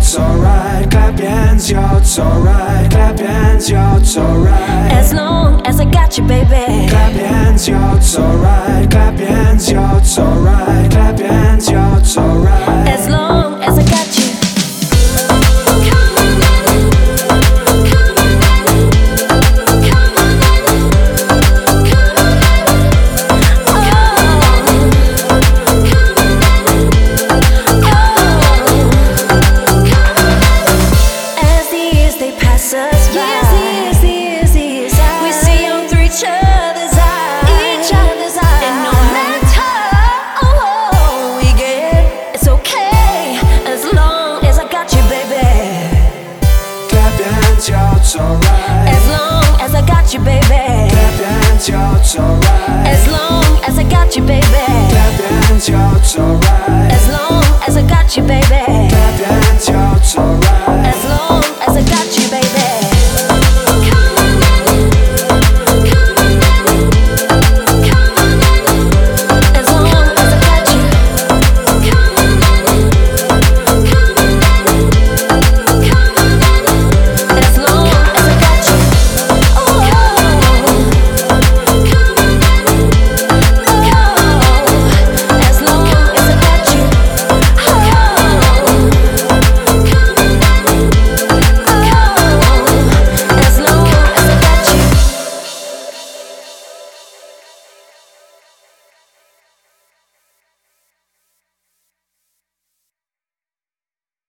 it's alright. Clap your hands, yo, it's alright. Clap your hands, yo, it's alright. As long as I got you, baby. Clap your hands, yo, it's alright. Clap your hands, yo, it's alright. alright. As long as I got you, baby. Tap dance, it's alright. As long as I got you, baby. Dance, it's alright.